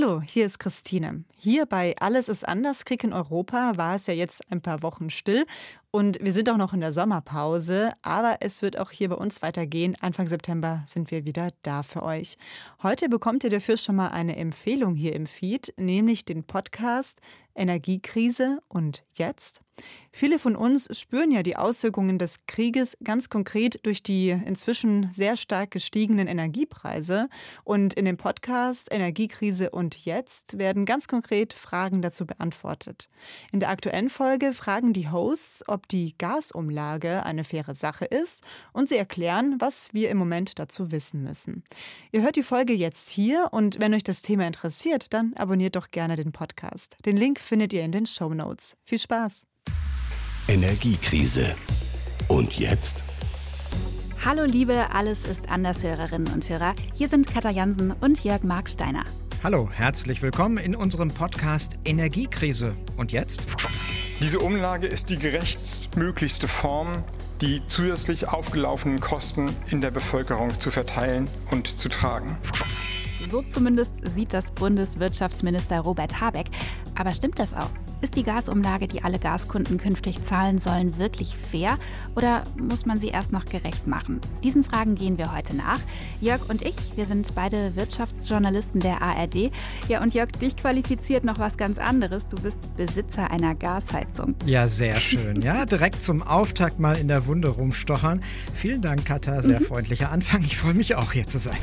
Hallo, hier ist Christine. Hier bei Alles ist anders, Krieg in Europa war es ja jetzt ein paar Wochen still und wir sind auch noch in der Sommerpause, aber es wird auch hier bei uns weitergehen. Anfang September sind wir wieder da für euch. Heute bekommt ihr dafür schon mal eine Empfehlung hier im Feed, nämlich den Podcast Energiekrise und jetzt? Viele von uns spüren ja die Auswirkungen des Krieges ganz konkret durch die inzwischen sehr stark gestiegenen Energiepreise. Und in dem Podcast Energiekrise und jetzt werden ganz konkret Fragen dazu beantwortet. In der aktuellen Folge fragen die Hosts, ob die Gasumlage eine faire Sache ist und sie erklären, was wir im Moment dazu wissen müssen. Ihr hört die Folge jetzt hier und wenn euch das Thema interessiert, dann abonniert doch gerne den Podcast. Den Link findet ihr in den Show Notes. Viel Spaß! Energiekrise. Und jetzt? Hallo liebe Alles ist anders Hörerinnen und Hörer. Hier sind Katja Jansen und Jörg Marksteiner. Hallo, herzlich willkommen in unserem Podcast Energiekrise. Und jetzt? Diese Umlage ist die gerechtmöglichste Form, die zusätzlich aufgelaufenen Kosten in der Bevölkerung zu verteilen und zu tragen. So zumindest sieht das Bundeswirtschaftsminister Robert Habeck. Aber stimmt das auch? Ist die Gasumlage, die alle Gaskunden künftig zahlen sollen, wirklich fair oder muss man sie erst noch gerecht machen? Diesen Fragen gehen wir heute nach. Jörg und ich, wir sind beide Wirtschaftsjournalisten der ARD. Ja, und Jörg, dich qualifiziert noch was ganz anderes. Du bist Besitzer einer Gasheizung. Ja, sehr schön. Ja, direkt zum Auftakt mal in der Wunde rumstochern. Vielen Dank, Katha. Sehr mhm. freundlicher Anfang. Ich freue mich auch, hier zu sein.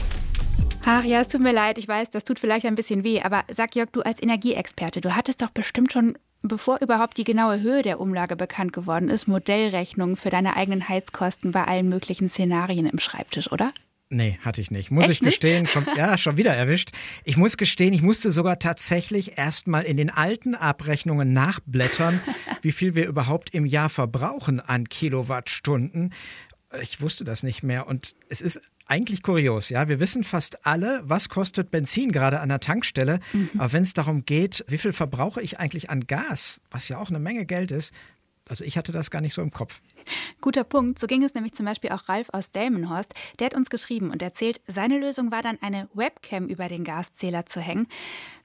Ach ja, es tut mir leid, ich weiß, das tut vielleicht ein bisschen weh, aber sag Jörg, du als Energieexperte, du hattest doch bestimmt schon, bevor überhaupt die genaue Höhe der Umlage bekannt geworden ist, Modellrechnungen für deine eigenen Heizkosten bei allen möglichen Szenarien im Schreibtisch, oder? Nee, hatte ich nicht. Muss Echt ich gestehen, schon, ja, schon wieder erwischt. Ich muss gestehen, ich musste sogar tatsächlich erstmal in den alten Abrechnungen nachblättern, wie viel wir überhaupt im Jahr verbrauchen an Kilowattstunden. Ich wusste das nicht mehr und es ist eigentlich kurios, ja. Wir wissen fast alle, was kostet Benzin gerade an der Tankstelle. Mhm. Aber wenn es darum geht, wie viel verbrauche ich eigentlich an Gas, was ja auch eine Menge Geld ist, also ich hatte das gar nicht so im Kopf. Guter Punkt. So ging es nämlich zum Beispiel auch Ralf aus Delmenhorst. Der hat uns geschrieben und erzählt, seine Lösung war dann eine Webcam über den Gaszähler zu hängen,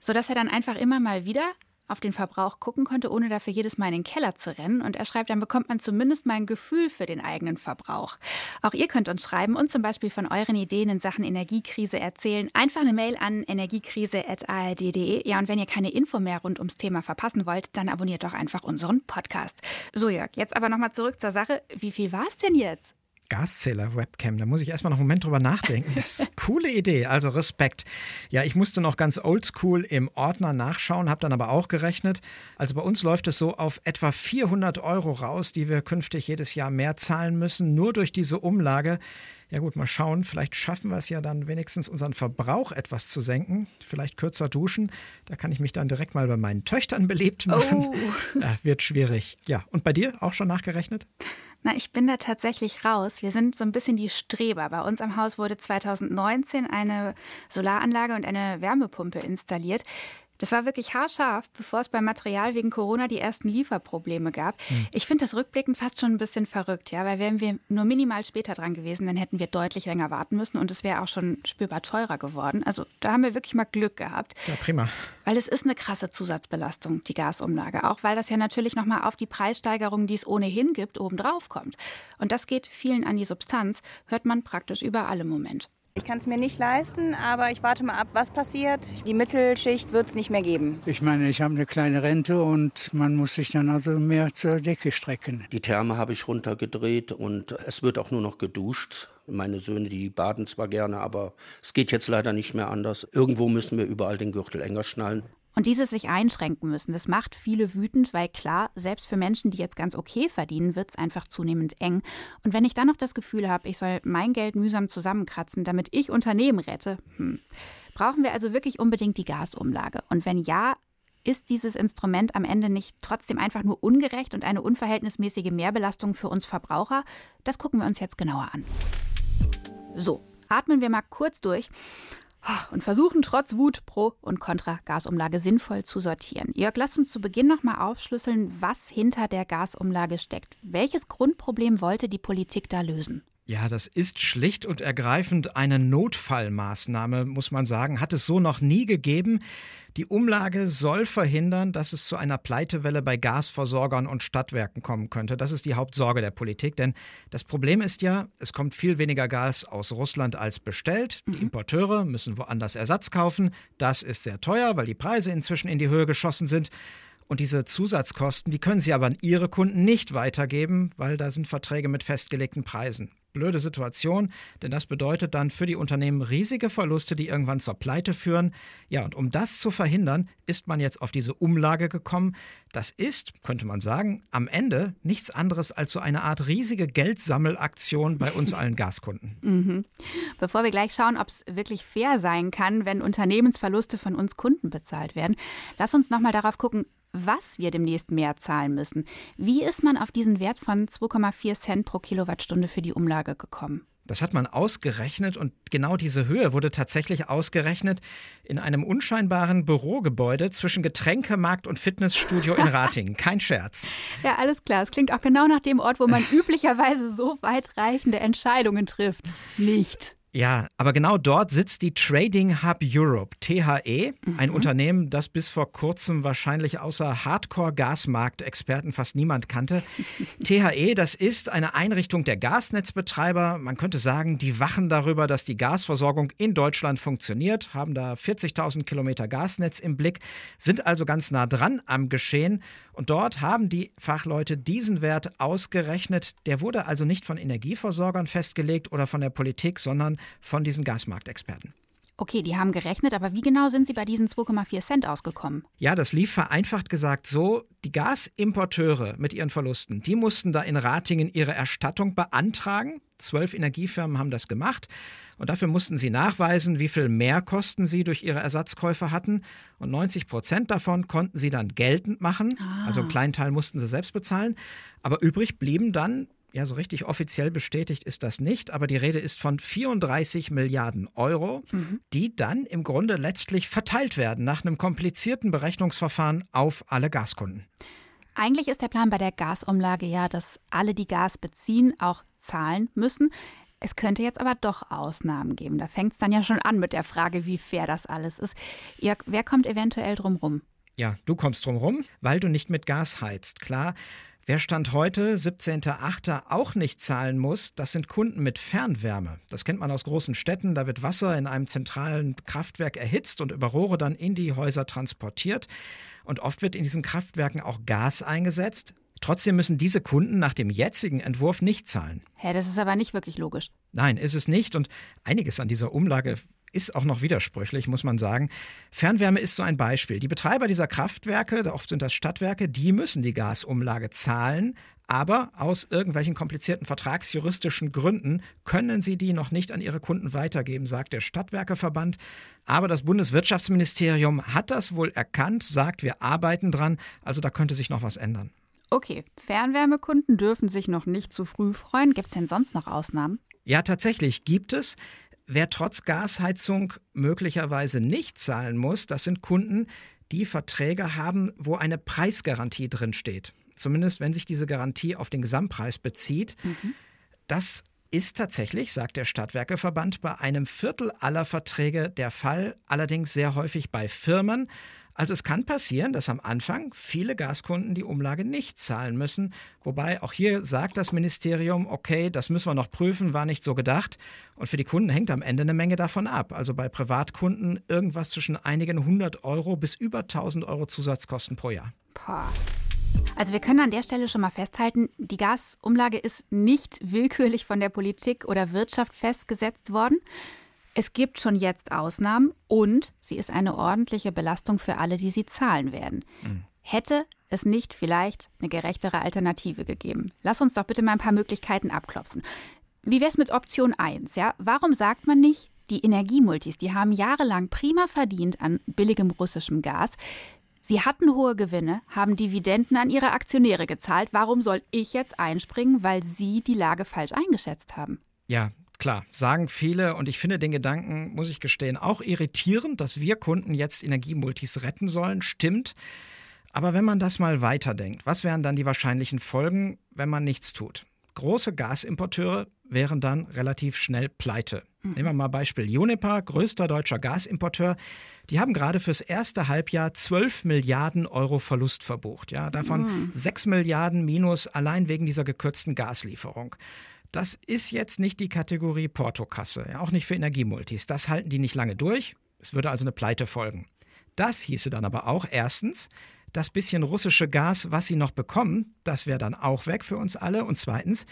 sodass er dann einfach immer mal wieder auf den Verbrauch gucken konnte, ohne dafür jedes Mal in den Keller zu rennen. Und er schreibt, dann bekommt man zumindest mal ein Gefühl für den eigenen Verbrauch. Auch ihr könnt uns schreiben und zum Beispiel von euren Ideen in Sachen Energiekrise erzählen. Einfach eine Mail an energiekrise.ard.de. Ja, und wenn ihr keine Info mehr rund ums Thema verpassen wollt, dann abonniert doch einfach unseren Podcast. So, Jörg, jetzt aber nochmal zurück zur Sache. Wie viel war es denn jetzt? Gaszähler-Webcam. Da muss ich erstmal noch einen Moment drüber nachdenken. Das ist eine coole Idee, also Respekt. Ja, ich musste noch ganz oldschool im Ordner nachschauen, habe dann aber auch gerechnet. Also bei uns läuft es so auf etwa 400 Euro raus, die wir künftig jedes Jahr mehr zahlen müssen, nur durch diese Umlage. Ja gut, mal schauen, vielleicht schaffen wir es ja dann wenigstens unseren Verbrauch etwas zu senken, vielleicht kürzer duschen. Da kann ich mich dann direkt mal bei meinen Töchtern beliebt machen. Oh. Ja, wird schwierig. Ja, und bei dir auch schon nachgerechnet? Na, ich bin da tatsächlich raus. Wir sind so ein bisschen die Streber. Bei uns am Haus wurde 2019 eine Solaranlage und eine Wärmepumpe installiert. Das war wirklich haarscharf, bevor es beim Material wegen Corona die ersten Lieferprobleme gab. Mhm. Ich finde das rückblickend fast schon ein bisschen verrückt, ja, weil wären wir nur minimal später dran gewesen, dann hätten wir deutlich länger warten müssen und es wäre auch schon spürbar teurer geworden. Also da haben wir wirklich mal Glück gehabt. Ja, prima. Weil es ist eine krasse Zusatzbelastung, die Gasumlage, auch weil das ja natürlich nochmal auf die Preissteigerung, die es ohnehin gibt, obendrauf kommt. Und das geht vielen an die Substanz, hört man praktisch überall im Moment. Ich kann es mir nicht leisten, aber ich warte mal ab, was passiert. Die Mittelschicht wird es nicht mehr geben. Ich meine, ich habe eine kleine Rente und man muss sich dann also mehr zur Decke strecken. Die Therme habe ich runtergedreht und es wird auch nur noch geduscht. Meine Söhne, die baden zwar gerne, aber es geht jetzt leider nicht mehr anders. Irgendwo müssen wir überall den Gürtel enger schnallen. Und dieses sich einschränken müssen, das macht viele wütend, weil klar, selbst für Menschen, die jetzt ganz okay verdienen, wird es einfach zunehmend eng. Und wenn ich dann noch das Gefühl habe, ich soll mein Geld mühsam zusammenkratzen, damit ich Unternehmen rette, hm. brauchen wir also wirklich unbedingt die Gasumlage. Und wenn ja, ist dieses Instrument am Ende nicht trotzdem einfach nur ungerecht und eine unverhältnismäßige Mehrbelastung für uns Verbraucher? Das gucken wir uns jetzt genauer an. So, atmen wir mal kurz durch und versuchen trotz Wut Pro und Contra Gasumlage sinnvoll zu sortieren. Jörg, lass uns zu Beginn nochmal aufschlüsseln, was hinter der Gasumlage steckt. Welches Grundproblem wollte die Politik da lösen? Ja, das ist schlicht und ergreifend eine Notfallmaßnahme, muss man sagen. Hat es so noch nie gegeben. Die Umlage soll verhindern, dass es zu einer Pleitewelle bei Gasversorgern und Stadtwerken kommen könnte. Das ist die Hauptsorge der Politik, denn das Problem ist ja, es kommt viel weniger Gas aus Russland als bestellt. Die mhm. Importeure müssen woanders Ersatz kaufen. Das ist sehr teuer, weil die Preise inzwischen in die Höhe geschossen sind. Und diese Zusatzkosten, die können sie aber an ihre Kunden nicht weitergeben, weil da sind Verträge mit festgelegten Preisen. Blöde Situation, denn das bedeutet dann für die Unternehmen riesige Verluste, die irgendwann zur Pleite führen. Ja, und um das zu verhindern, ist man jetzt auf diese Umlage gekommen. Das ist, könnte man sagen, am Ende nichts anderes als so eine Art riesige Geldsammelaktion bei uns allen Gaskunden. Mhm. Bevor wir gleich schauen, ob es wirklich fair sein kann, wenn Unternehmensverluste von uns Kunden bezahlt werden, lass uns nochmal darauf gucken, was wir demnächst mehr zahlen müssen. Wie ist man auf diesen Wert von 2,4 Cent pro Kilowattstunde für die Umlage gekommen? Das hat man ausgerechnet und genau diese Höhe wurde tatsächlich ausgerechnet in einem unscheinbaren Bürogebäude zwischen Getränkemarkt und Fitnessstudio in Ratingen. Kein Scherz. Ja, alles klar. Es klingt auch genau nach dem Ort, wo man üblicherweise so weitreichende Entscheidungen trifft. Nicht. Ja, aber genau dort sitzt die Trading Hub Europe, THE, mhm. ein Unternehmen, das bis vor kurzem wahrscheinlich außer Hardcore-Gasmarktexperten fast niemand kannte. THE, das ist eine Einrichtung der Gasnetzbetreiber. Man könnte sagen, die wachen darüber, dass die Gasversorgung in Deutschland funktioniert, haben da 40.000 Kilometer Gasnetz im Blick, sind also ganz nah dran am Geschehen und dort haben die Fachleute diesen Wert ausgerechnet. Der wurde also nicht von Energieversorgern festgelegt oder von der Politik, sondern von diesen Gasmarktexperten. Okay, die haben gerechnet, aber wie genau sind sie bei diesen 2,4 Cent ausgekommen? Ja, das lief vereinfacht gesagt so, die Gasimporteure mit ihren Verlusten, die mussten da in Ratingen ihre Erstattung beantragen. Zwölf Energiefirmen haben das gemacht. Und dafür mussten sie nachweisen, wie viel Mehrkosten sie durch ihre Ersatzkäufe hatten. Und 90 Prozent davon konnten sie dann geltend machen. Ah. Also einen kleinen Teil mussten sie selbst bezahlen. Aber übrig blieben dann ja, so richtig offiziell bestätigt ist das nicht, aber die Rede ist von 34 Milliarden Euro, mhm. die dann im Grunde letztlich verteilt werden nach einem komplizierten Berechnungsverfahren auf alle Gaskunden. Eigentlich ist der Plan bei der Gasumlage ja, dass alle, die Gas beziehen, auch zahlen müssen. Es könnte jetzt aber doch Ausnahmen geben. Da fängt es dann ja schon an mit der Frage, wie fair das alles ist. Jörg, wer kommt eventuell drum rum? Ja, du kommst drum rum, weil du nicht mit Gas heizt. Klar, Wer Stand heute, 17.08., auch nicht zahlen muss, das sind Kunden mit Fernwärme. Das kennt man aus großen Städten. Da wird Wasser in einem zentralen Kraftwerk erhitzt und über Rohre dann in die Häuser transportiert. Und oft wird in diesen Kraftwerken auch Gas eingesetzt. Trotzdem müssen diese Kunden nach dem jetzigen Entwurf nicht zahlen. Hä, das ist aber nicht wirklich logisch. Nein, ist es nicht. Und einiges an dieser Umlage ist auch noch widersprüchlich, muss man sagen. Fernwärme ist so ein Beispiel. Die Betreiber dieser Kraftwerke, oft sind das Stadtwerke, die müssen die Gasumlage zahlen, aber aus irgendwelchen komplizierten vertragsjuristischen Gründen können sie die noch nicht an ihre Kunden weitergeben, sagt der Stadtwerkeverband. Aber das Bundeswirtschaftsministerium hat das wohl erkannt, sagt, wir arbeiten dran, also da könnte sich noch was ändern. Okay, Fernwärmekunden dürfen sich noch nicht zu früh freuen. Gibt es denn sonst noch Ausnahmen? Ja, tatsächlich gibt es. Wer trotz Gasheizung möglicherweise nicht zahlen muss, das sind Kunden, die Verträge haben, wo eine Preisgarantie drinsteht. Zumindest wenn sich diese Garantie auf den Gesamtpreis bezieht. Mhm. Das ist tatsächlich, sagt der Stadtwerkeverband, bei einem Viertel aller Verträge der Fall, allerdings sehr häufig bei Firmen. Also es kann passieren, dass am Anfang viele Gaskunden die Umlage nicht zahlen müssen. Wobei auch hier sagt das Ministerium, okay, das müssen wir noch prüfen, war nicht so gedacht. Und für die Kunden hängt am Ende eine Menge davon ab. Also bei Privatkunden irgendwas zwischen einigen hundert Euro bis über 1000 Euro Zusatzkosten pro Jahr. Boah. Also wir können an der Stelle schon mal festhalten, die Gasumlage ist nicht willkürlich von der Politik oder Wirtschaft festgesetzt worden. Es gibt schon jetzt Ausnahmen und sie ist eine ordentliche Belastung für alle, die sie zahlen werden. Mhm. Hätte es nicht vielleicht eine gerechtere Alternative gegeben? Lass uns doch bitte mal ein paar Möglichkeiten abklopfen. Wie wäre es mit Option 1? Ja? Warum sagt man nicht, die Energiemultis, die haben jahrelang prima verdient an billigem russischem Gas. Sie hatten hohe Gewinne, haben Dividenden an ihre Aktionäre gezahlt. Warum soll ich jetzt einspringen, weil sie die Lage falsch eingeschätzt haben? Ja, Klar, sagen viele und ich finde den Gedanken, muss ich gestehen, auch irritierend, dass wir Kunden jetzt Energiemultis retten sollen. Stimmt. Aber wenn man das mal weiterdenkt, was wären dann die wahrscheinlichen Folgen, wenn man nichts tut? Große Gasimporteure wären dann relativ schnell pleite. Mhm. Nehmen wir mal Beispiel Juniper, größter deutscher Gasimporteur. Die haben gerade fürs erste Halbjahr 12 Milliarden Euro Verlust verbucht. Ja, davon mhm. 6 Milliarden minus allein wegen dieser gekürzten Gaslieferung. Das ist jetzt nicht die Kategorie Portokasse, auch nicht für Energiemultis. Das halten die nicht lange durch. Es würde also eine Pleite folgen. Das hieße dann aber auch erstens, das bisschen russische Gas, was sie noch bekommen, das wäre dann auch weg für uns alle. Und zweitens,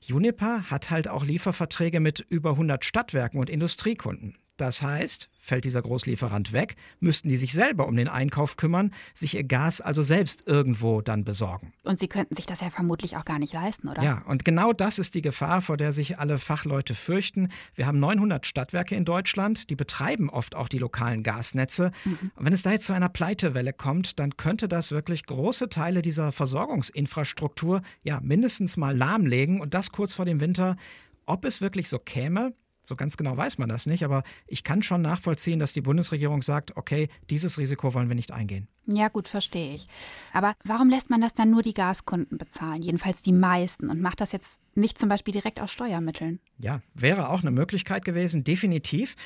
Juniper hat halt auch Lieferverträge mit über 100 Stadtwerken und Industriekunden. Das heißt, fällt dieser Großlieferant weg, müssten die sich selber um den Einkauf kümmern, sich ihr Gas also selbst irgendwo dann besorgen. Und sie könnten sich das ja vermutlich auch gar nicht leisten, oder? Ja, und genau das ist die Gefahr, vor der sich alle Fachleute fürchten. Wir haben 900 Stadtwerke in Deutschland, die betreiben oft auch die lokalen Gasnetze. Mhm. Und wenn es da jetzt zu einer Pleitewelle kommt, dann könnte das wirklich große Teile dieser Versorgungsinfrastruktur ja mindestens mal lahmlegen und das kurz vor dem Winter. Ob es wirklich so käme, so ganz genau weiß man das nicht, aber ich kann schon nachvollziehen, dass die Bundesregierung sagt, okay, dieses Risiko wollen wir nicht eingehen. Ja, gut, verstehe ich. Aber warum lässt man das dann nur die Gaskunden bezahlen? Jedenfalls die meisten und macht das jetzt nicht zum Beispiel direkt aus Steuermitteln? Ja, wäre auch eine Möglichkeit gewesen, definitiv.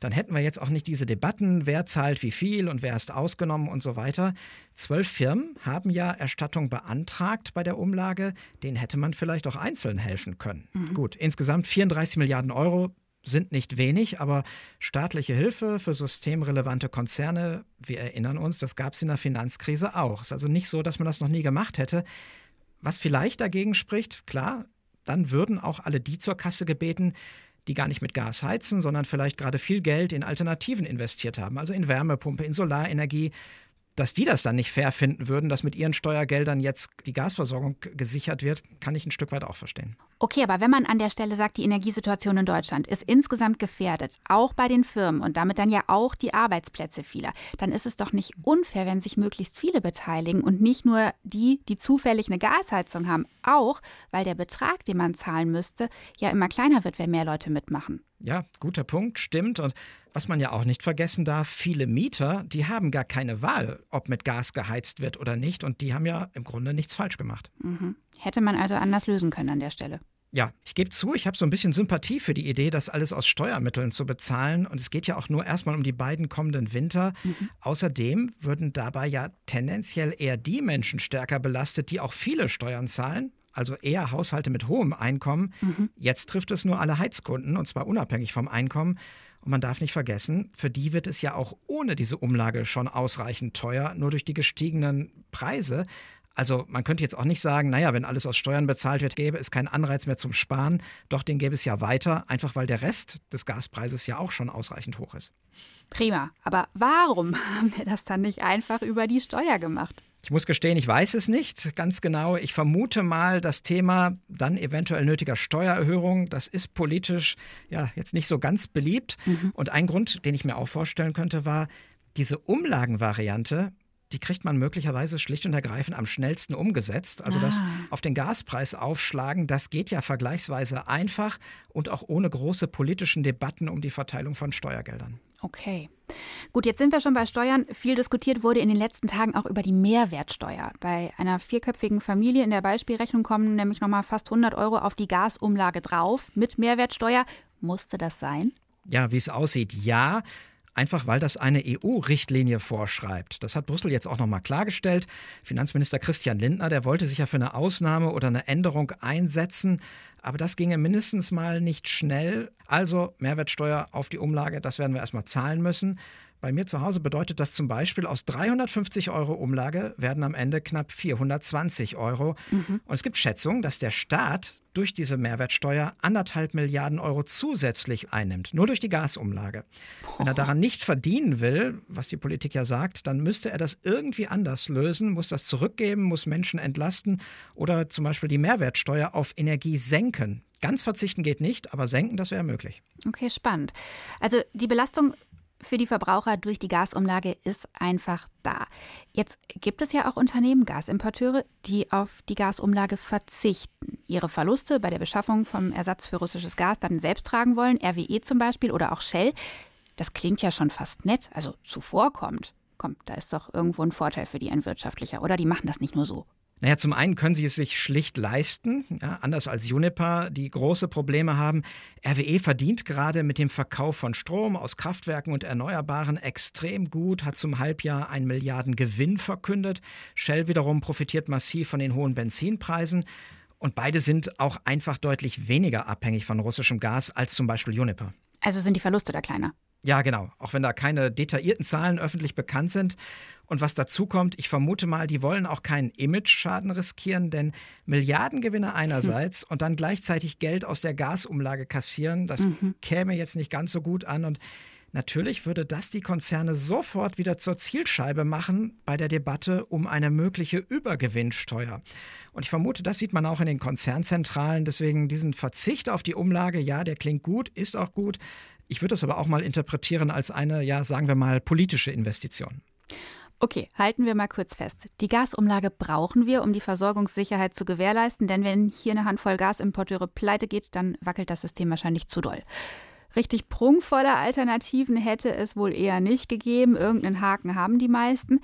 Dann hätten wir jetzt auch nicht diese Debatten, wer zahlt wie viel und wer ist ausgenommen und so weiter. Zwölf Firmen haben ja Erstattung beantragt bei der Umlage. Denen hätte man vielleicht auch einzeln helfen können. Mhm. Gut, insgesamt 34 Milliarden Euro sind nicht wenig, aber staatliche Hilfe für systemrelevante Konzerne, wir erinnern uns, das gab es in der Finanzkrise auch. Es ist also nicht so, dass man das noch nie gemacht hätte. Was vielleicht dagegen spricht, klar, dann würden auch alle die zur Kasse gebeten, die gar nicht mit Gas heizen, sondern vielleicht gerade viel Geld in Alternativen investiert haben, also in Wärmepumpe, in Solarenergie, dass die das dann nicht fair finden würden, dass mit ihren Steuergeldern jetzt die Gasversorgung gesichert wird, kann ich ein Stück weit auch verstehen. Okay, aber wenn man an der Stelle sagt, die Energiesituation in Deutschland ist insgesamt gefährdet, auch bei den Firmen und damit dann ja auch die Arbeitsplätze vieler, dann ist es doch nicht unfair, wenn sich möglichst viele beteiligen und nicht nur die, die zufällig eine Gasheizung haben, auch weil der Betrag, den man zahlen müsste, ja immer kleiner wird, wenn mehr Leute mitmachen. Ja, guter Punkt, stimmt. Und was man ja auch nicht vergessen darf, viele Mieter, die haben gar keine Wahl, ob mit Gas geheizt wird oder nicht. Und die haben ja im Grunde nichts falsch gemacht. Mhm. Hätte man also anders lösen können an der Stelle. Ja, ich gebe zu, ich habe so ein bisschen Sympathie für die Idee, das alles aus Steuermitteln zu bezahlen. Und es geht ja auch nur erstmal um die beiden kommenden Winter. Mhm. Außerdem würden dabei ja tendenziell eher die Menschen stärker belastet, die auch viele Steuern zahlen also eher Haushalte mit hohem Einkommen. Mhm. Jetzt trifft es nur alle Heizkunden und zwar unabhängig vom Einkommen. Und man darf nicht vergessen, für die wird es ja auch ohne diese Umlage schon ausreichend teuer, nur durch die gestiegenen Preise. Also man könnte jetzt auch nicht sagen, naja, wenn alles aus Steuern bezahlt wird, gäbe es keinen Anreiz mehr zum Sparen. Doch den gäbe es ja weiter, einfach weil der Rest des Gaspreises ja auch schon ausreichend hoch ist. Prima. Aber warum haben wir das dann nicht einfach über die Steuer gemacht? Ich muss gestehen, ich weiß es nicht ganz genau. Ich vermute mal, das Thema dann eventuell nötiger Steuererhöhung, das ist politisch ja jetzt nicht so ganz beliebt. Mhm. Und ein Grund, den ich mir auch vorstellen könnte, war, diese Umlagenvariante, die kriegt man möglicherweise schlicht und ergreifend am schnellsten umgesetzt. Also ah. das auf den Gaspreis aufschlagen, das geht ja vergleichsweise einfach und auch ohne große politischen Debatten um die Verteilung von Steuergeldern. Okay. Gut, jetzt sind wir schon bei Steuern. Viel diskutiert wurde in den letzten Tagen auch über die Mehrwertsteuer. Bei einer vierköpfigen Familie in der Beispielrechnung kommen nämlich nochmal fast 100 Euro auf die Gasumlage drauf mit Mehrwertsteuer. Musste das sein? Ja, wie es aussieht, ja. Einfach weil das eine EU-Richtlinie vorschreibt. Das hat Brüssel jetzt auch nochmal klargestellt. Finanzminister Christian Lindner, der wollte sich ja für eine Ausnahme oder eine Änderung einsetzen. Aber das ginge mindestens mal nicht schnell. Also Mehrwertsteuer auf die Umlage, das werden wir erstmal zahlen müssen. Bei mir zu Hause bedeutet das zum Beispiel, aus 350 Euro Umlage werden am Ende knapp 420 Euro. Mhm. Und es gibt Schätzungen, dass der Staat durch diese Mehrwertsteuer anderthalb Milliarden Euro zusätzlich einnimmt, nur durch die Gasumlage. Boah. Wenn er daran nicht verdienen will, was die Politik ja sagt, dann müsste er das irgendwie anders lösen, muss das zurückgeben, muss Menschen entlasten oder zum Beispiel die Mehrwertsteuer auf Energie senken. Ganz verzichten geht nicht, aber senken, das wäre möglich. Okay, spannend. Also die Belastung für die Verbraucher durch die Gasumlage ist einfach da. Jetzt gibt es ja auch Unternehmen, Gasimporteure, die auf die Gasumlage verzichten, ihre Verluste bei der Beschaffung vom Ersatz für russisches Gas dann selbst tragen wollen, RWE zum Beispiel oder auch Shell. Das klingt ja schon fast nett, also zuvorkommt. Komm, da ist doch irgendwo ein Vorteil für die ein wirtschaftlicher, oder? Die machen das nicht nur so. Naja, zum einen können sie es sich schlicht leisten, ja, anders als Juniper, die große Probleme haben. RWE verdient gerade mit dem Verkauf von Strom aus Kraftwerken und Erneuerbaren extrem gut, hat zum Halbjahr einen Milliarden Gewinn verkündet. Shell wiederum profitiert massiv von den hohen Benzinpreisen. Und beide sind auch einfach deutlich weniger abhängig von russischem Gas als zum Beispiel Juniper. Also sind die Verluste da kleiner? Ja, genau. Auch wenn da keine detaillierten Zahlen öffentlich bekannt sind. Und was dazu kommt, ich vermute mal, die wollen auch keinen Image-Schaden riskieren, denn Milliardengewinne einerseits hm. und dann gleichzeitig Geld aus der Gasumlage kassieren, das mhm. käme jetzt nicht ganz so gut an. Und natürlich würde das die Konzerne sofort wieder zur Zielscheibe machen bei der Debatte um eine mögliche Übergewinnsteuer. Und ich vermute, das sieht man auch in den Konzernzentralen. Deswegen diesen Verzicht auf die Umlage, ja, der klingt gut, ist auch gut. Ich würde das aber auch mal interpretieren als eine, ja, sagen wir mal, politische Investition. Okay, halten wir mal kurz fest. Die Gasumlage brauchen wir, um die Versorgungssicherheit zu gewährleisten, denn wenn hier eine Handvoll Gasimporteure pleite geht, dann wackelt das System wahrscheinlich zu doll. Richtig prunkvolle Alternativen hätte es wohl eher nicht gegeben. Irgendeinen Haken haben die meisten.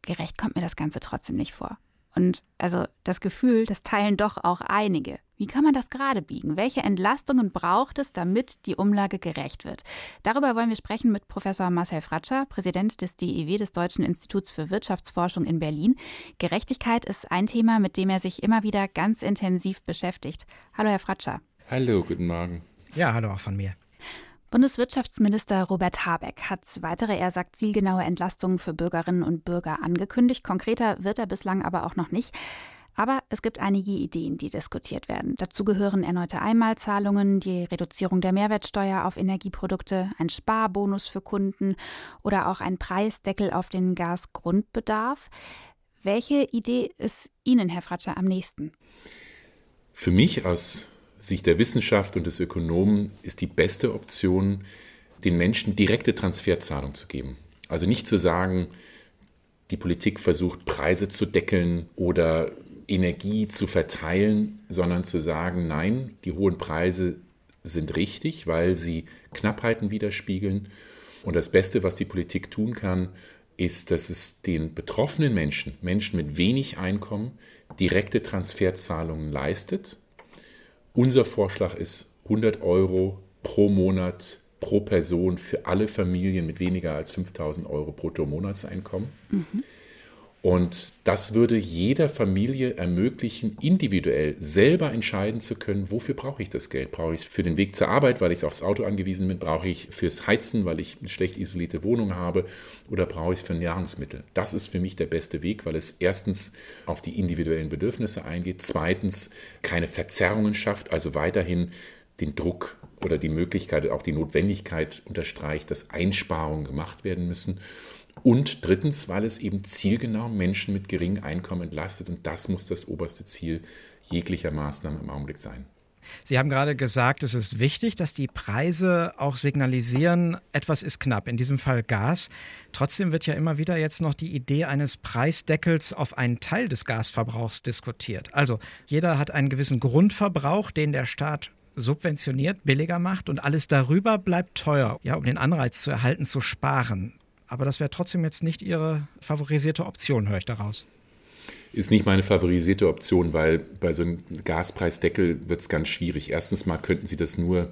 Gerecht kommt mir das Ganze trotzdem nicht vor. Und also das Gefühl, das teilen doch auch einige. Wie kann man das gerade biegen? Welche Entlastungen braucht es, damit die Umlage gerecht wird? Darüber wollen wir sprechen mit Professor Marcel Fratscher, Präsident des DIW, des Deutschen Instituts für Wirtschaftsforschung in Berlin. Gerechtigkeit ist ein Thema, mit dem er sich immer wieder ganz intensiv beschäftigt. Hallo, Herr Fratscher. Hallo, guten Morgen. Ja, hallo auch von mir. Bundeswirtschaftsminister Robert Habeck hat weitere, er sagt, zielgenaue Entlastungen für Bürgerinnen und Bürger angekündigt. Konkreter wird er bislang aber auch noch nicht. Aber es gibt einige Ideen, die diskutiert werden. Dazu gehören erneute Einmalzahlungen, die Reduzierung der Mehrwertsteuer auf Energieprodukte, ein Sparbonus für Kunden oder auch ein Preisdeckel auf den Gasgrundbedarf. Welche Idee ist Ihnen, Herr Fratscher, am nächsten? Für mich aus Sicht der Wissenschaft und des Ökonomen ist die beste Option, den Menschen direkte Transferzahlung zu geben. Also nicht zu sagen, die Politik versucht, Preise zu deckeln oder Energie zu verteilen, sondern zu sagen, nein, die hohen Preise sind richtig, weil sie Knappheiten widerspiegeln. Und das Beste, was die Politik tun kann, ist, dass es den betroffenen Menschen, Menschen mit wenig Einkommen, direkte Transferzahlungen leistet unser Vorschlag ist 100 Euro pro Monat pro Person für alle Familien mit weniger als 5000 Euro brutto Monatseinkommen. Mhm. Und das würde jeder Familie ermöglichen, individuell selber entscheiden zu können, wofür brauche ich das Geld? Brauche ich es für den Weg zur Arbeit, weil ich aufs Auto angewiesen bin? Brauche ich fürs Heizen, weil ich eine schlecht isolierte Wohnung habe? Oder brauche ich es für Nahrungsmittel? Das ist für mich der beste Weg, weil es erstens auf die individuellen Bedürfnisse eingeht, zweitens keine Verzerrungen schafft, also weiterhin den Druck oder die Möglichkeit, auch die Notwendigkeit unterstreicht, dass Einsparungen gemacht werden müssen. Und drittens, weil es eben zielgenau Menschen mit geringem Einkommen entlastet. Und das muss das oberste Ziel jeglicher Maßnahmen im Augenblick sein. Sie haben gerade gesagt, es ist wichtig, dass die Preise auch signalisieren, etwas ist knapp, in diesem Fall Gas. Trotzdem wird ja immer wieder jetzt noch die Idee eines Preisdeckels auf einen Teil des Gasverbrauchs diskutiert. Also jeder hat einen gewissen Grundverbrauch, den der Staat subventioniert, billiger macht und alles darüber bleibt teuer, ja, um den Anreiz zu erhalten, zu sparen. Aber das wäre trotzdem jetzt nicht Ihre favorisierte Option, höre ich daraus. Ist nicht meine favorisierte Option, weil bei so einem Gaspreisdeckel wird es ganz schwierig. Erstens mal könnten Sie das nur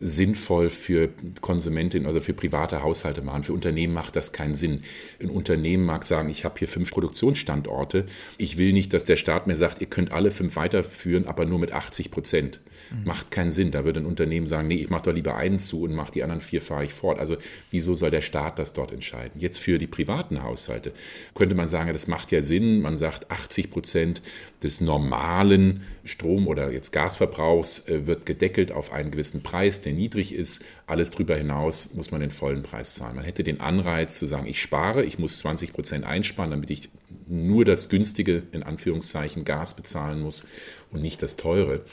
sinnvoll für Konsumentinnen, also für private Haushalte machen. Für Unternehmen macht das keinen Sinn. Ein Unternehmen mag sagen, ich habe hier fünf Produktionsstandorte. Ich will nicht, dass der Staat mir sagt, ihr könnt alle fünf weiterführen, aber nur mit 80 Prozent. Mhm. Macht keinen Sinn. Da würde ein Unternehmen sagen, nee, ich mache doch lieber einen zu und mache die anderen vier fahre ich fort. Also wieso soll der Staat das dort entscheiden? Jetzt für die privaten Haushalte könnte man sagen, das macht ja Sinn. Man sagt, 80 Prozent des normalen Strom- oder jetzt Gasverbrauchs äh, wird gedeckelt auf einen gewissen Preis, der niedrig ist. Alles darüber hinaus muss man den vollen Preis zahlen. Man hätte den Anreiz zu sagen, ich spare, ich muss 20 Prozent einsparen, damit ich nur das günstige, in Anführungszeichen, Gas bezahlen muss und nicht das teure.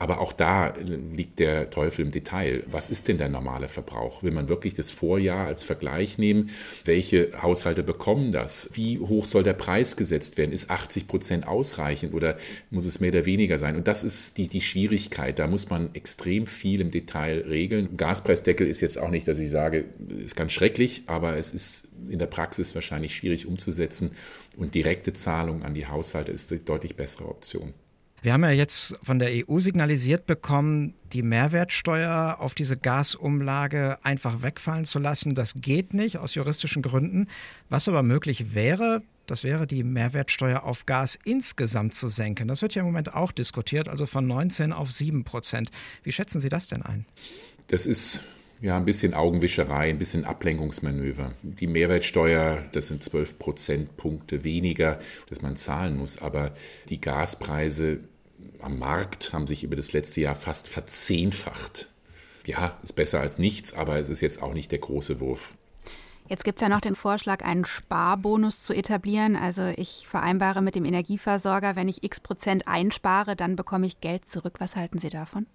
Aber auch da liegt der Teufel im Detail. Was ist denn der normale Verbrauch? Will man wirklich das Vorjahr als Vergleich nehmen? Welche Haushalte bekommen das? Wie hoch soll der Preis gesetzt werden? Ist 80 Prozent ausreichend oder muss es mehr oder weniger sein? Und das ist die, die Schwierigkeit. Da muss man extrem viel im Detail regeln. Gaspreisdeckel ist jetzt auch nicht, dass ich sage, ist ganz schrecklich, aber es ist in der Praxis wahrscheinlich schwierig umzusetzen. Und direkte Zahlung an die Haushalte ist die deutlich bessere Option. Wir haben ja jetzt von der EU signalisiert bekommen, die Mehrwertsteuer auf diese Gasumlage einfach wegfallen zu lassen. Das geht nicht aus juristischen Gründen. Was aber möglich wäre, das wäre die Mehrwertsteuer auf Gas insgesamt zu senken. Das wird ja im Moment auch diskutiert, also von 19 auf 7 Prozent. Wie schätzen Sie das denn ein? Das ist ja, ein bisschen Augenwischerei, ein bisschen Ablenkungsmanöver. Die Mehrwertsteuer, das sind 12 Prozentpunkte weniger, dass man zahlen muss. Aber die Gaspreise am Markt haben sich über das letzte Jahr fast verzehnfacht. Ja, ist besser als nichts, aber es ist jetzt auch nicht der große Wurf. Jetzt gibt es ja noch den Vorschlag, einen Sparbonus zu etablieren. Also ich vereinbare mit dem Energieversorger, wenn ich x Prozent einspare, dann bekomme ich Geld zurück. Was halten Sie davon?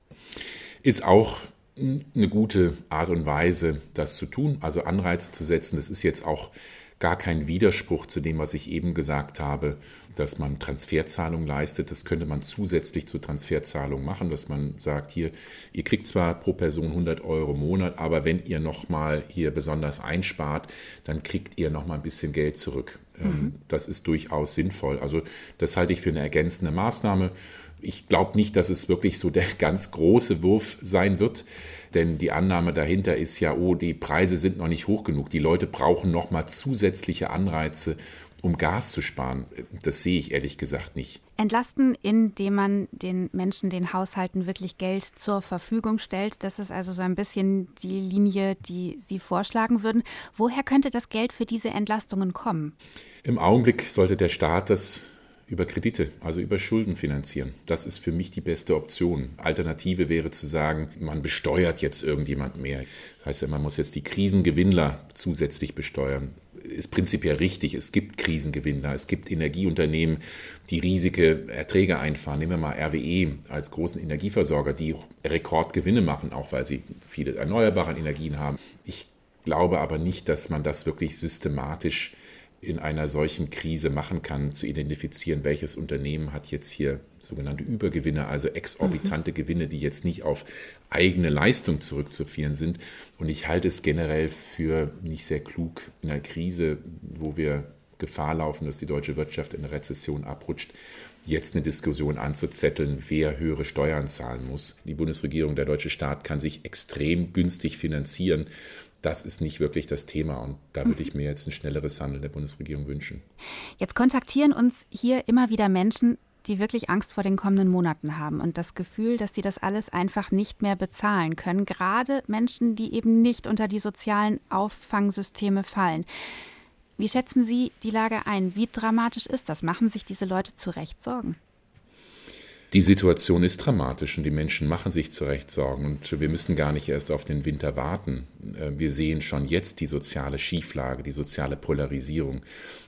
Ist auch eine gute Art und Weise, das zu tun, also Anreize zu setzen. Das ist jetzt auch gar kein Widerspruch zu dem, was ich eben gesagt habe, dass man Transferzahlungen leistet. Das könnte man zusätzlich zu Transferzahlungen machen, dass man sagt, hier, ihr kriegt zwar pro Person 100 Euro im Monat, aber wenn ihr nochmal hier besonders einspart, dann kriegt ihr nochmal ein bisschen Geld zurück. Ähm, mhm. Das ist durchaus sinnvoll. Also das halte ich für eine ergänzende Maßnahme. Ich glaube nicht, dass es wirklich so der ganz große Wurf sein wird, denn die Annahme dahinter ist ja, oh, die Preise sind noch nicht hoch genug. Die Leute brauchen noch mal zusätzliche Anreize, um Gas zu sparen. Das sehe ich ehrlich gesagt nicht. Entlasten, indem man den Menschen, den Haushalten wirklich Geld zur Verfügung stellt. Das ist also so ein bisschen die Linie, die Sie vorschlagen würden. Woher könnte das Geld für diese Entlastungen kommen? Im Augenblick sollte der Staat das über Kredite, also über Schulden finanzieren. Das ist für mich die beste Option. Alternative wäre zu sagen, man besteuert jetzt irgendjemand mehr. Das heißt ja, man muss jetzt die Krisengewinnler zusätzlich besteuern. Ist prinzipiell richtig. Es gibt Krisengewinnler. Es gibt Energieunternehmen, die riesige Erträge einfahren. Nehmen wir mal RWE als großen Energieversorger, die Rekordgewinne machen, auch weil sie viele erneuerbare Energien haben. Ich glaube aber nicht, dass man das wirklich systematisch in einer solchen Krise machen kann, zu identifizieren, welches Unternehmen hat jetzt hier sogenannte Übergewinne, also exorbitante mhm. Gewinne, die jetzt nicht auf eigene Leistung zurückzuführen sind. Und ich halte es generell für nicht sehr klug in einer Krise, wo wir Gefahr laufen, dass die deutsche Wirtschaft in eine Rezession abrutscht, jetzt eine Diskussion anzuzetteln, wer höhere Steuern zahlen muss. Die Bundesregierung, der deutsche Staat kann sich extrem günstig finanzieren das ist nicht wirklich das Thema. Und da würde ich mir jetzt ein schnelleres Handeln der Bundesregierung wünschen. Jetzt kontaktieren uns hier immer wieder Menschen, die wirklich Angst vor den kommenden Monaten haben und das Gefühl, dass sie das alles einfach nicht mehr bezahlen können. Gerade Menschen, die eben nicht unter die sozialen Auffangsysteme fallen. Wie schätzen Sie die Lage ein? Wie dramatisch ist das? Machen sich diese Leute zu Recht Sorgen? Die Situation ist dramatisch und die Menschen machen sich zu Recht Sorgen und wir müssen gar nicht erst auf den Winter warten. Äh, wir sehen schon jetzt die soziale Schieflage, die soziale Polarisierung.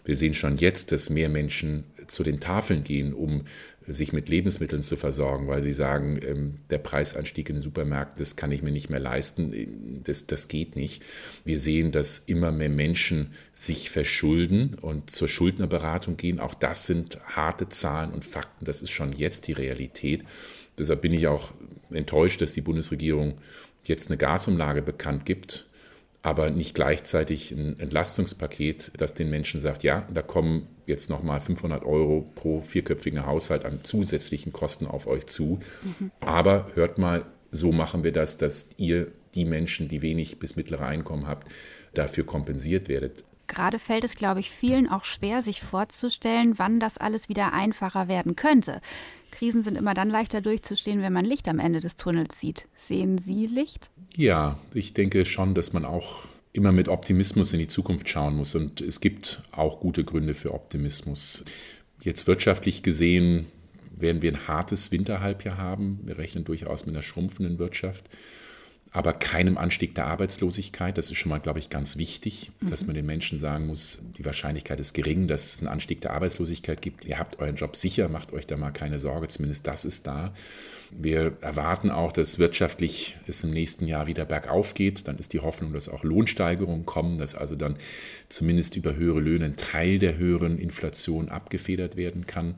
Wir sehen schon jetzt, dass mehr Menschen zu den Tafeln gehen, um sich mit Lebensmitteln zu versorgen, weil sie sagen, ähm, der Preisanstieg in den Supermärkten, das kann ich mir nicht mehr leisten, das, das geht nicht. Wir sehen, dass immer mehr Menschen sich verschulden und zur Schuldnerberatung gehen. Auch das sind harte Zahlen und Fakten, das ist schon jetzt die Realität. Deshalb bin ich auch enttäuscht, dass die Bundesregierung jetzt eine Gasumlage bekannt gibt aber nicht gleichzeitig ein Entlastungspaket, das den Menschen sagt, ja, da kommen jetzt nochmal 500 Euro pro vierköpfigen Haushalt an zusätzlichen Kosten auf euch zu. Mhm. Aber hört mal, so machen wir das, dass ihr die Menschen, die wenig bis mittlere Einkommen habt, dafür kompensiert werdet. Gerade fällt es, glaube ich, vielen auch schwer, sich vorzustellen, wann das alles wieder einfacher werden könnte. Krisen sind immer dann leichter durchzustehen, wenn man Licht am Ende des Tunnels sieht. Sehen Sie Licht? Ja, ich denke schon, dass man auch immer mit Optimismus in die Zukunft schauen muss. Und es gibt auch gute Gründe für Optimismus. Jetzt wirtschaftlich gesehen werden wir ein hartes Winterhalbjahr haben. Wir rechnen durchaus mit einer schrumpfenden Wirtschaft. Aber keinem Anstieg der Arbeitslosigkeit. Das ist schon mal, glaube ich, ganz wichtig, mhm. dass man den Menschen sagen muss, die Wahrscheinlichkeit ist gering, dass es einen Anstieg der Arbeitslosigkeit gibt. Ihr habt euren Job sicher, macht euch da mal keine Sorge, zumindest das ist da. Wir erwarten auch, dass wirtschaftlich es im nächsten Jahr wieder bergauf geht. Dann ist die Hoffnung, dass auch Lohnsteigerungen kommen, dass also dann zumindest über höhere Löhne ein Teil der höheren Inflation abgefedert werden kann.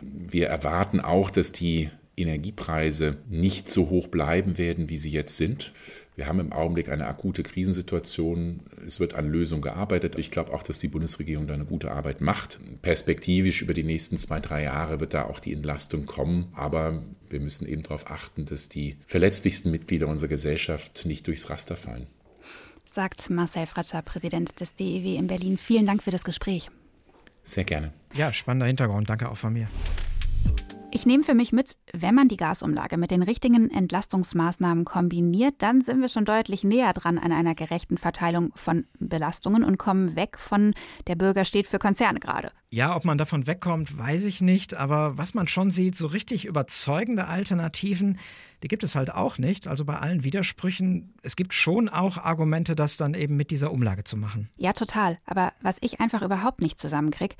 Wir erwarten auch, dass die Energiepreise nicht so hoch bleiben werden, wie sie jetzt sind. Wir haben im Augenblick eine akute Krisensituation. Es wird an Lösungen gearbeitet. Ich glaube auch, dass die Bundesregierung da eine gute Arbeit macht. Perspektivisch über die nächsten zwei, drei Jahre wird da auch die Entlastung kommen. Aber wir müssen eben darauf achten, dass die verletzlichsten Mitglieder unserer Gesellschaft nicht durchs Raster fallen. Sagt Marcel Fratscher, Präsident des DEW in Berlin. Vielen Dank für das Gespräch. Sehr gerne. Ja, spannender Hintergrund. Danke auch von mir. Ich nehme für mich mit, wenn man die Gasumlage mit den richtigen Entlastungsmaßnahmen kombiniert, dann sind wir schon deutlich näher dran an einer gerechten Verteilung von Belastungen und kommen weg von der Bürger steht für Konzerne gerade. Ja, ob man davon wegkommt, weiß ich nicht, aber was man schon sieht, so richtig überzeugende Alternativen die gibt es halt auch nicht. Also bei allen Widersprüchen, es gibt schon auch Argumente, das dann eben mit dieser Umlage zu machen. Ja, total. Aber was ich einfach überhaupt nicht zusammenkriege,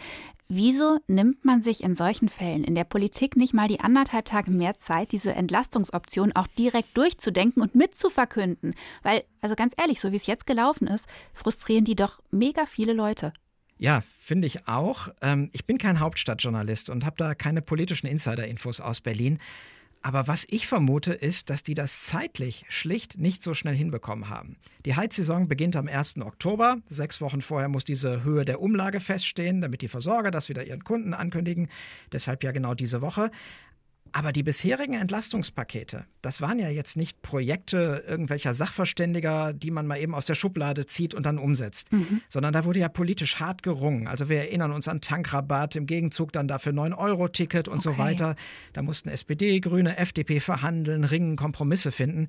wieso nimmt man sich in solchen Fällen in der Politik nicht mal die anderthalb Tage mehr Zeit, diese Entlastungsoption auch direkt durchzudenken und mitzuverkünden? Weil, also ganz ehrlich, so wie es jetzt gelaufen ist, frustrieren die doch mega viele Leute. Ja, finde ich auch. Ähm, ich bin kein Hauptstadtjournalist und habe da keine politischen Insider-Infos aus Berlin. Aber was ich vermute, ist, dass die das zeitlich schlicht nicht so schnell hinbekommen haben. Die Heizsaison beginnt am 1. Oktober. Sechs Wochen vorher muss diese Höhe der Umlage feststehen, damit die Versorger das wieder ihren Kunden ankündigen. Deshalb ja genau diese Woche. Aber die bisherigen Entlastungspakete, das waren ja jetzt nicht Projekte irgendwelcher Sachverständiger, die man mal eben aus der Schublade zieht und dann umsetzt, mhm. sondern da wurde ja politisch hart gerungen. Also wir erinnern uns an Tankrabatt, im Gegenzug dann dafür 9-Euro-Ticket und okay. so weiter. Da mussten SPD, Grüne, FDP verhandeln, ringen, Kompromisse finden.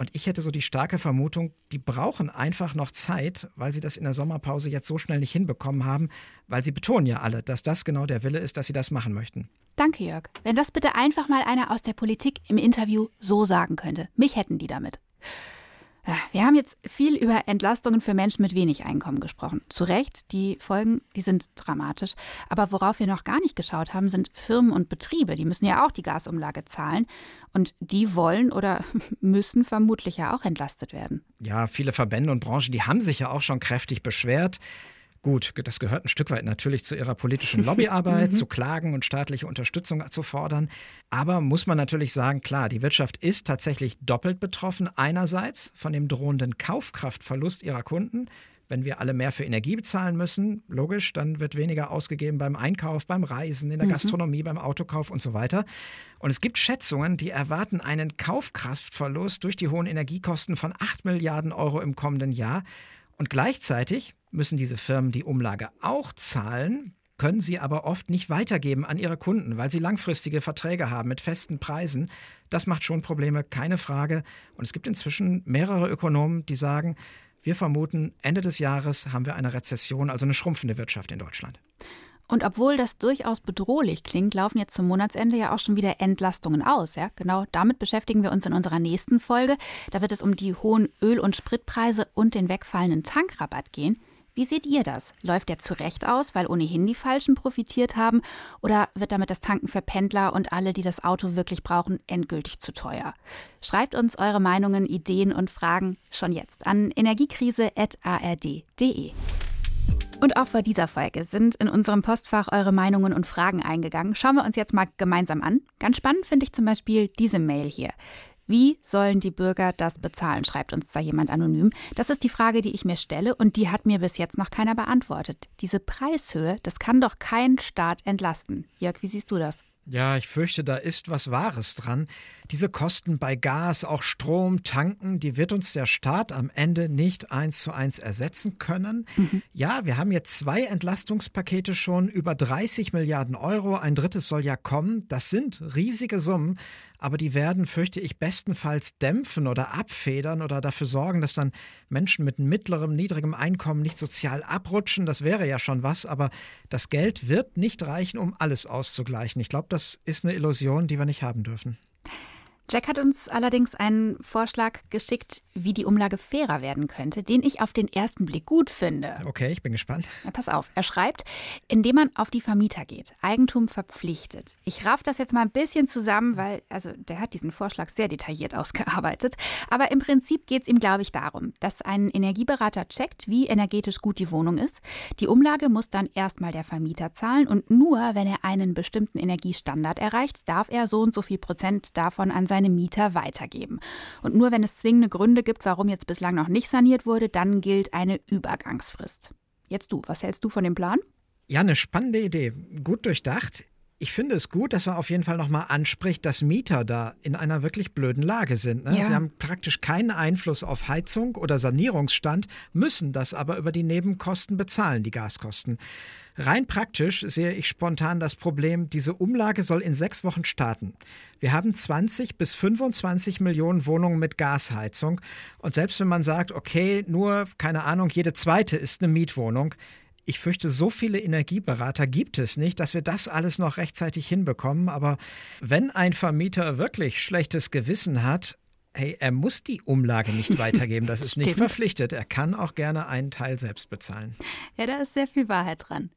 Und ich hätte so die starke Vermutung, die brauchen einfach noch Zeit, weil sie das in der Sommerpause jetzt so schnell nicht hinbekommen haben, weil sie betonen ja alle, dass das genau der Wille ist, dass sie das machen möchten. Danke, Jörg. Wenn das bitte einfach mal einer aus der Politik im Interview so sagen könnte. Mich hätten die damit. Wir haben jetzt viel über Entlastungen für Menschen mit wenig Einkommen gesprochen. Zu Recht, die Folgen, die sind dramatisch. Aber worauf wir noch gar nicht geschaut haben, sind Firmen und Betriebe. Die müssen ja auch die Gasumlage zahlen. Und die wollen oder müssen vermutlich ja auch entlastet werden. Ja, viele Verbände und Branchen, die haben sich ja auch schon kräftig beschwert. Gut, das gehört ein Stück weit natürlich zu ihrer politischen Lobbyarbeit, mhm. zu klagen und staatliche Unterstützung zu fordern. Aber muss man natürlich sagen, klar, die Wirtschaft ist tatsächlich doppelt betroffen. Einerseits von dem drohenden Kaufkraftverlust ihrer Kunden. Wenn wir alle mehr für Energie bezahlen müssen, logisch, dann wird weniger ausgegeben beim Einkauf, beim Reisen, in der mhm. Gastronomie, beim Autokauf und so weiter. Und es gibt Schätzungen, die erwarten einen Kaufkraftverlust durch die hohen Energiekosten von 8 Milliarden Euro im kommenden Jahr. Und gleichzeitig müssen diese Firmen die Umlage auch zahlen, können sie aber oft nicht weitergeben an ihre Kunden, weil sie langfristige Verträge haben mit festen Preisen. Das macht schon Probleme, keine Frage. Und es gibt inzwischen mehrere Ökonomen, die sagen, wir vermuten, Ende des Jahres haben wir eine Rezession, also eine schrumpfende Wirtschaft in Deutschland. Und obwohl das durchaus bedrohlich klingt, laufen jetzt zum Monatsende ja auch schon wieder Entlastungen aus. Ja? Genau damit beschäftigen wir uns in unserer nächsten Folge. Da wird es um die hohen Öl- und Spritpreise und den wegfallenden Tankrabatt gehen. Wie seht ihr das? Läuft der zu Recht aus, weil ohnehin die Falschen profitiert haben? Oder wird damit das Tanken für Pendler und alle, die das Auto wirklich brauchen, endgültig zu teuer? Schreibt uns eure Meinungen, Ideen und Fragen schon jetzt an energiekrise.ard.de. Und auch vor dieser Folge sind in unserem Postfach eure Meinungen und Fragen eingegangen. Schauen wir uns jetzt mal gemeinsam an. Ganz spannend finde ich zum Beispiel diese Mail hier. Wie sollen die Bürger das bezahlen, schreibt uns da jemand anonym. Das ist die Frage, die ich mir stelle und die hat mir bis jetzt noch keiner beantwortet. Diese Preishöhe, das kann doch kein Staat entlasten. Jörg, wie siehst du das? Ja, ich fürchte, da ist was Wahres dran. Diese Kosten bei Gas, auch Strom, Tanken, die wird uns der Staat am Ende nicht eins zu eins ersetzen können. Mhm. Ja, wir haben jetzt zwei Entlastungspakete schon, über 30 Milliarden Euro, ein drittes soll ja kommen. Das sind riesige Summen aber die werden, fürchte ich, bestenfalls dämpfen oder abfedern oder dafür sorgen, dass dann Menschen mit mittlerem, niedrigem Einkommen nicht sozial abrutschen. Das wäre ja schon was, aber das Geld wird nicht reichen, um alles auszugleichen. Ich glaube, das ist eine Illusion, die wir nicht haben dürfen. Jack hat uns allerdings einen Vorschlag geschickt, wie die Umlage fairer werden könnte, den ich auf den ersten Blick gut finde. Okay, ich bin gespannt. Ja, pass auf, er schreibt, indem man auf die Vermieter geht, Eigentum verpflichtet. Ich raff das jetzt mal ein bisschen zusammen, weil, also der hat diesen Vorschlag sehr detailliert ausgearbeitet. Aber im Prinzip geht es ihm, glaube ich, darum, dass ein Energieberater checkt, wie energetisch gut die Wohnung ist. Die Umlage muss dann erstmal der Vermieter zahlen und nur wenn er einen bestimmten Energiestandard erreicht, darf er so und so viel Prozent davon an seine Mieter weitergeben. Und nur wenn es zwingende Gründe gibt, warum jetzt bislang noch nicht saniert wurde, dann gilt eine Übergangsfrist. Jetzt du, was hältst du von dem Plan? Ja, eine spannende Idee. Gut durchdacht. Ich finde es gut, dass er auf jeden Fall nochmal anspricht, dass Mieter da in einer wirklich blöden Lage sind. Ne? Ja. Sie haben praktisch keinen Einfluss auf Heizung oder Sanierungsstand, müssen das aber über die Nebenkosten bezahlen, die Gaskosten. Rein praktisch sehe ich spontan das Problem, diese Umlage soll in sechs Wochen starten. Wir haben 20 bis 25 Millionen Wohnungen mit Gasheizung. Und selbst wenn man sagt, okay, nur, keine Ahnung, jede zweite ist eine Mietwohnung, ich fürchte, so viele Energieberater gibt es nicht, dass wir das alles noch rechtzeitig hinbekommen. Aber wenn ein Vermieter wirklich schlechtes Gewissen hat, hey, er muss die Umlage nicht weitergeben. Das ist nicht verpflichtet. Er kann auch gerne einen Teil selbst bezahlen. Ja, da ist sehr viel Wahrheit dran.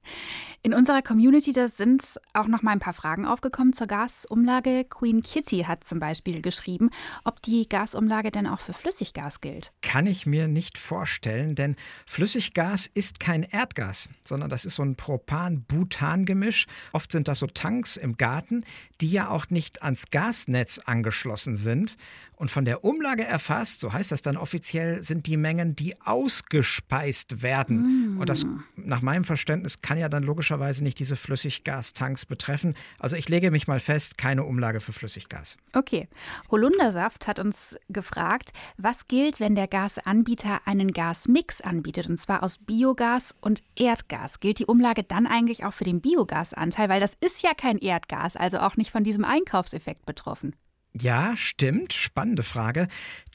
In unserer Community da sind auch noch mal ein paar Fragen aufgekommen zur Gasumlage. Queen Kitty hat zum Beispiel geschrieben, ob die Gasumlage denn auch für Flüssiggas gilt. Kann ich mir nicht vorstellen, denn Flüssiggas ist kein Erdgas, sondern das ist so ein Propan-Butan-Gemisch. Oft sind das so Tanks im Garten, die ja auch nicht ans Gasnetz angeschlossen sind. Und von der Umlage erfasst, so heißt das dann offiziell, sind die Mengen, die ausgespeist werden. Mm. Und das nach meinem Verständnis kann ja dann logischerweise nicht diese Flüssiggastanks betreffen. Also ich lege mich mal fest, keine Umlage für Flüssiggas. Okay. Holundersaft hat uns gefragt, was gilt, wenn der Gasanbieter einen Gasmix anbietet, und zwar aus Biogas und Erdgas. Gilt die Umlage dann eigentlich auch für den Biogasanteil? Weil das ist ja kein Erdgas, also auch nicht von diesem Einkaufseffekt betroffen. Ja, stimmt. Spannende Frage.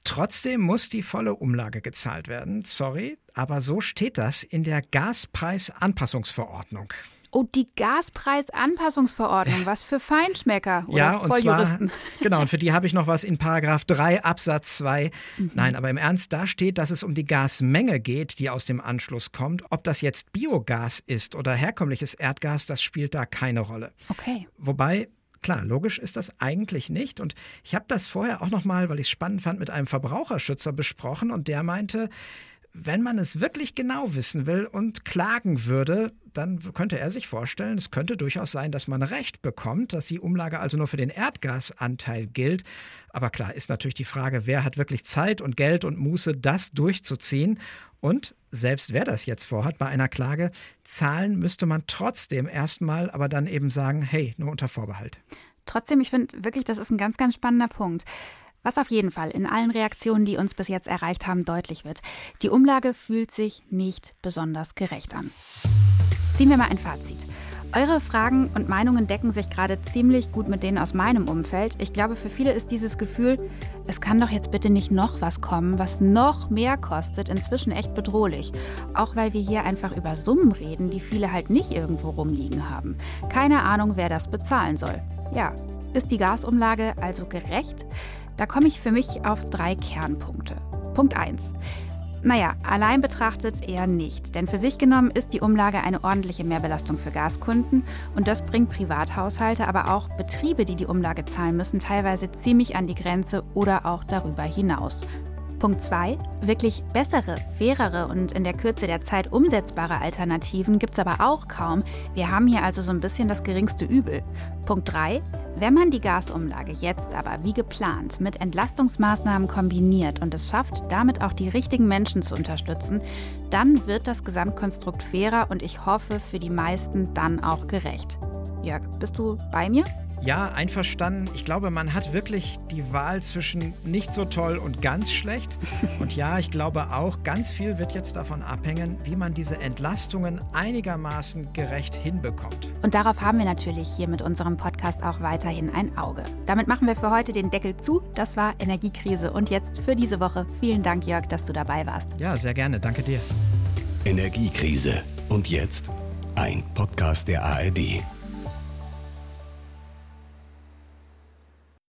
Trotzdem muss die volle Umlage gezahlt werden. Sorry, aber so steht das in der Gaspreisanpassungsverordnung. Oh, die Gaspreisanpassungsverordnung, was für Feinschmecker oder ja, und zwar, genau, und für die habe ich noch was in Paragraph 3 Absatz 2. Mhm. Nein, aber im Ernst, da steht, dass es um die Gasmenge geht, die aus dem Anschluss kommt. Ob das jetzt Biogas ist oder herkömmliches Erdgas, das spielt da keine Rolle. Okay. Wobei Klar, logisch ist das eigentlich nicht. Und ich habe das vorher auch nochmal, weil ich es spannend fand, mit einem Verbraucherschützer besprochen und der meinte, wenn man es wirklich genau wissen will und klagen würde, dann könnte er sich vorstellen, es könnte durchaus sein, dass man Recht bekommt, dass die Umlage also nur für den Erdgasanteil gilt. Aber klar ist natürlich die Frage, wer hat wirklich Zeit und Geld und Muße, das durchzuziehen. Und selbst wer das jetzt vorhat bei einer Klage, zahlen müsste man trotzdem erstmal, aber dann eben sagen, hey, nur unter Vorbehalt. Trotzdem, ich finde wirklich, das ist ein ganz, ganz spannender Punkt. Was auf jeden Fall in allen Reaktionen, die uns bis jetzt erreicht haben, deutlich wird. Die Umlage fühlt sich nicht besonders gerecht an. Ziehen wir mal ein Fazit. Eure Fragen und Meinungen decken sich gerade ziemlich gut mit denen aus meinem Umfeld. Ich glaube, für viele ist dieses Gefühl, es kann doch jetzt bitte nicht noch was kommen, was noch mehr kostet, inzwischen echt bedrohlich. Auch weil wir hier einfach über Summen reden, die viele halt nicht irgendwo rumliegen haben. Keine Ahnung, wer das bezahlen soll. Ja, ist die Gasumlage also gerecht? Da komme ich für mich auf drei Kernpunkte. Punkt 1. Naja, allein betrachtet eher nicht, denn für sich genommen ist die Umlage eine ordentliche Mehrbelastung für Gaskunden und das bringt Privathaushalte, aber auch Betriebe, die die Umlage zahlen müssen, teilweise ziemlich an die Grenze oder auch darüber hinaus. Punkt 2. Wirklich bessere, fairere und in der Kürze der Zeit umsetzbare Alternativen gibt es aber auch kaum. Wir haben hier also so ein bisschen das geringste Übel. Punkt 3. Wenn man die Gasumlage jetzt aber wie geplant mit Entlastungsmaßnahmen kombiniert und es schafft, damit auch die richtigen Menschen zu unterstützen, dann wird das Gesamtkonstrukt fairer und ich hoffe für die meisten dann auch gerecht. Jörg, bist du bei mir? Ja, einverstanden. Ich glaube, man hat wirklich die Wahl zwischen nicht so toll und ganz schlecht. Und ja, ich glaube auch, ganz viel wird jetzt davon abhängen, wie man diese Entlastungen einigermaßen gerecht hinbekommt. Und darauf haben wir natürlich hier mit unserem Podcast auch weiterhin ein Auge. Damit machen wir für heute den Deckel zu. Das war Energiekrise. Und jetzt für diese Woche vielen Dank, Jörg, dass du dabei warst. Ja, sehr gerne. Danke dir. Energiekrise. Und jetzt ein Podcast der ARD.